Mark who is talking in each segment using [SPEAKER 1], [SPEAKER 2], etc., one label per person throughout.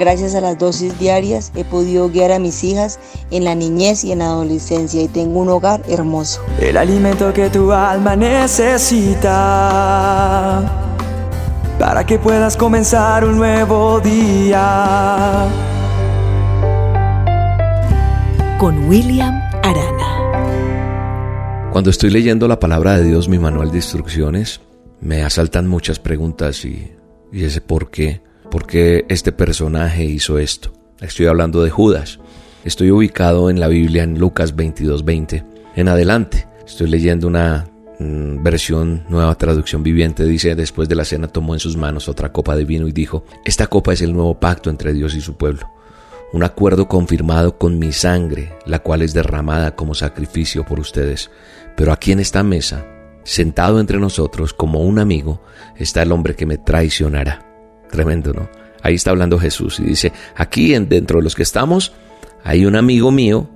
[SPEAKER 1] Gracias a las dosis diarias he podido guiar a mis hijas en la niñez y en la adolescencia y tengo un hogar hermoso.
[SPEAKER 2] El alimento que tu alma necesita para que puedas comenzar un nuevo día.
[SPEAKER 3] Con William Arana.
[SPEAKER 4] Cuando estoy leyendo la palabra de Dios, mi manual de instrucciones, me asaltan muchas preguntas y, y ese por qué por qué este personaje hizo esto. Estoy hablando de Judas. Estoy ubicado en la Biblia en Lucas 22:20. En adelante, estoy leyendo una mm, versión, nueva traducción viviente. Dice, después de la cena tomó en sus manos otra copa de vino y dijo, esta copa es el nuevo pacto entre Dios y su pueblo. Un acuerdo confirmado con mi sangre, la cual es derramada como sacrificio por ustedes. Pero aquí en esta mesa, sentado entre nosotros como un amigo, está el hombre que me traicionará. Tremendo, ¿no? Ahí está hablando Jesús y dice, aquí dentro de los que estamos hay un amigo mío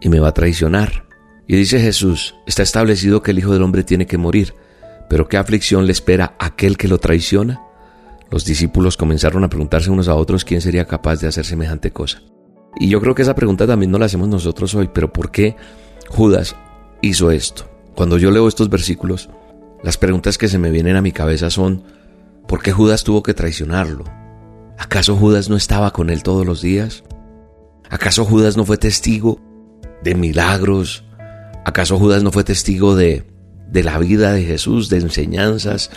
[SPEAKER 4] y me va a traicionar. Y dice Jesús, está establecido que el Hijo del Hombre tiene que morir, pero ¿qué aflicción le espera a aquel que lo traiciona? Los discípulos comenzaron a preguntarse unos a otros quién sería capaz de hacer semejante cosa. Y yo creo que esa pregunta también no la hacemos nosotros hoy, pero ¿por qué Judas hizo esto? Cuando yo leo estos versículos, las preguntas que se me vienen a mi cabeza son, ¿Por qué Judas tuvo que traicionarlo? ¿Acaso Judas no estaba con él todos los días? ¿Acaso Judas no fue testigo de milagros? ¿Acaso Judas no fue testigo de, de la vida de Jesús, de enseñanzas,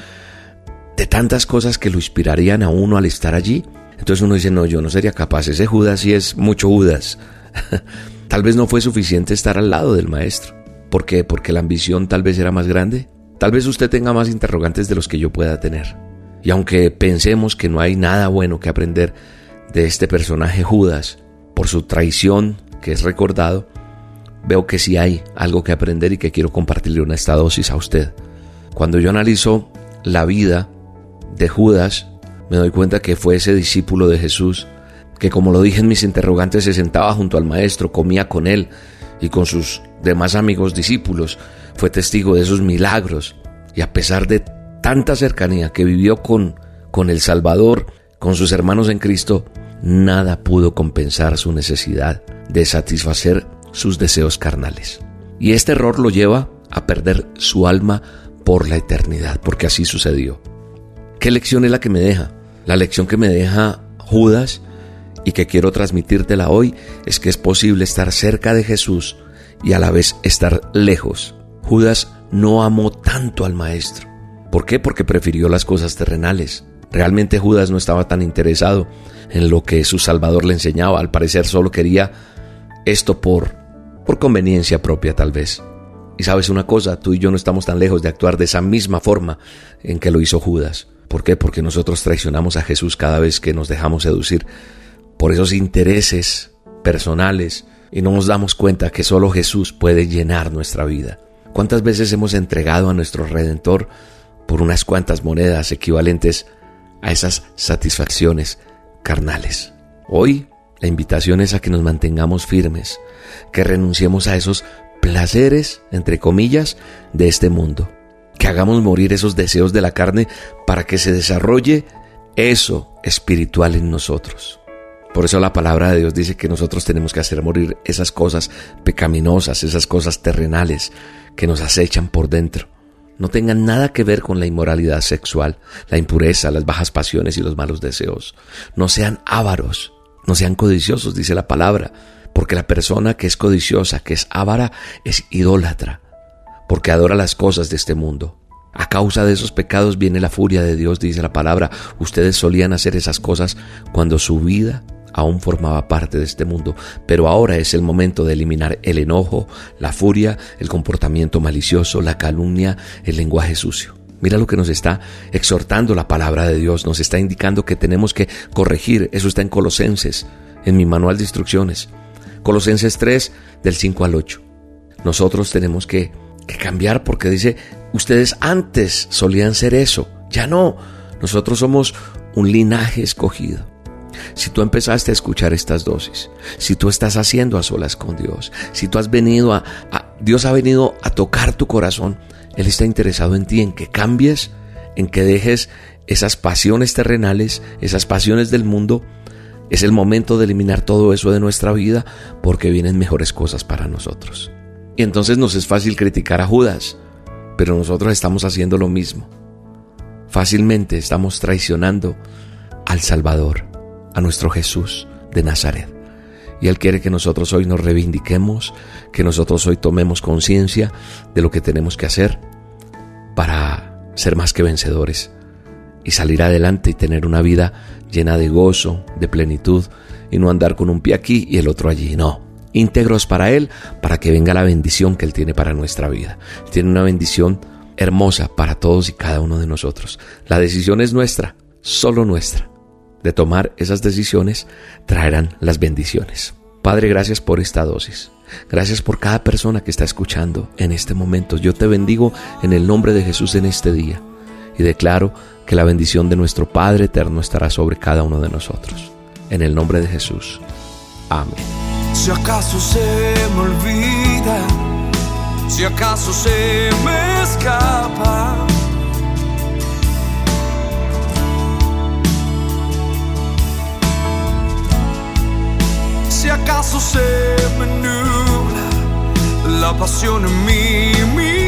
[SPEAKER 4] de tantas cosas que lo inspirarían a uno al estar allí? Entonces uno dice, no, yo no sería capaz, ese Judas sí es mucho Judas. tal vez no fue suficiente estar al lado del maestro. ¿Por qué? Porque la ambición tal vez era más grande. Tal vez usted tenga más interrogantes de los que yo pueda tener. Y aunque pensemos que no hay nada bueno que aprender de este personaje Judas por su traición que es recordado, veo que sí hay algo que aprender y que quiero compartirle una esta dosis a usted. Cuando yo analizo la vida de Judas, me doy cuenta que fue ese discípulo de Jesús que como lo dije en mis interrogantes se sentaba junto al maestro, comía con él y con sus demás amigos discípulos, fue testigo de esos milagros y a pesar de tanta cercanía que vivió con, con el Salvador, con sus hermanos en Cristo, nada pudo compensar su necesidad de satisfacer sus deseos carnales. Y este error lo lleva a perder su alma por la eternidad, porque así sucedió. ¿Qué lección es la que me deja? La lección que me deja Judas y que quiero transmitírtela hoy es que es posible estar cerca de Jesús y a la vez estar lejos. Judas no amó tanto al Maestro. ¿Por qué? Porque prefirió las cosas terrenales. Realmente Judas no estaba tan interesado en lo que su Salvador le enseñaba. Al parecer solo quería esto por, por conveniencia propia tal vez. Y sabes una cosa, tú y yo no estamos tan lejos de actuar de esa misma forma en que lo hizo Judas. ¿Por qué? Porque nosotros traicionamos a Jesús cada vez que nos dejamos seducir por esos intereses personales y no nos damos cuenta que solo Jesús puede llenar nuestra vida. ¿Cuántas veces hemos entregado a nuestro Redentor por unas cuantas monedas equivalentes a esas satisfacciones carnales. Hoy la invitación es a que nos mantengamos firmes, que renunciemos a esos placeres, entre comillas, de este mundo, que hagamos morir esos deseos de la carne para que se desarrolle eso espiritual en nosotros. Por eso la palabra de Dios dice que nosotros tenemos que hacer morir esas cosas pecaminosas, esas cosas terrenales que nos acechan por dentro no tengan nada que ver con la inmoralidad sexual, la impureza, las bajas pasiones y los malos deseos. No sean ávaros, no sean codiciosos, dice la palabra, porque la persona que es codiciosa, que es ávara, es idólatra, porque adora las cosas de este mundo. A causa de esos pecados viene la furia de Dios, dice la palabra. Ustedes solían hacer esas cosas cuando su vida aún formaba parte de este mundo, pero ahora es el momento de eliminar el enojo, la furia, el comportamiento malicioso, la calumnia, el lenguaje sucio. Mira lo que nos está exhortando la palabra de Dios, nos está indicando que tenemos que corregir, eso está en Colosenses, en mi manual de instrucciones. Colosenses 3, del 5 al 8. Nosotros tenemos que, que cambiar porque dice, ustedes antes solían ser eso, ya no, nosotros somos un linaje escogido si tú empezaste a escuchar estas dosis, si tú estás haciendo a solas con Dios, si tú has venido a, Dios ha venido a tocar tu corazón, Él está interesado en ti, en que cambies, en que dejes esas pasiones terrenales, esas pasiones del mundo, Es el momento de eliminar todo eso de nuestra vida porque vienen mejores cosas para nosotros. Y entonces nos es fácil criticar a Judas, pero nosotros estamos haciendo lo mismo. Fácilmente estamos traicionando al Salvador, a nuestro Jesús de Nazaret. Y Él quiere que nosotros hoy nos reivindiquemos, que nosotros hoy tomemos conciencia de lo que tenemos que hacer para ser más que vencedores y salir adelante y tener una vida llena de gozo, de plenitud y no andar con un pie aquí y el otro allí. No, íntegros para Él, para que venga la bendición que Él tiene para nuestra vida. Tiene una bendición hermosa para todos y cada uno de nosotros. La decisión es nuestra, solo nuestra. De tomar esas decisiones traerán las bendiciones. Padre, gracias por esta dosis. Gracias por cada persona que está escuchando en este momento. Yo te bendigo en el nombre de Jesús en este día y declaro que la bendición de nuestro Padre eterno estará sobre cada uno de nosotros. En el nombre de Jesús. Amén.
[SPEAKER 2] Si acaso se me olvida, si acaso se me escapa. Acaso se me nubla la pasión en mi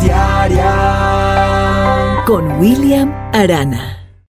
[SPEAKER 3] diaria con William Arana.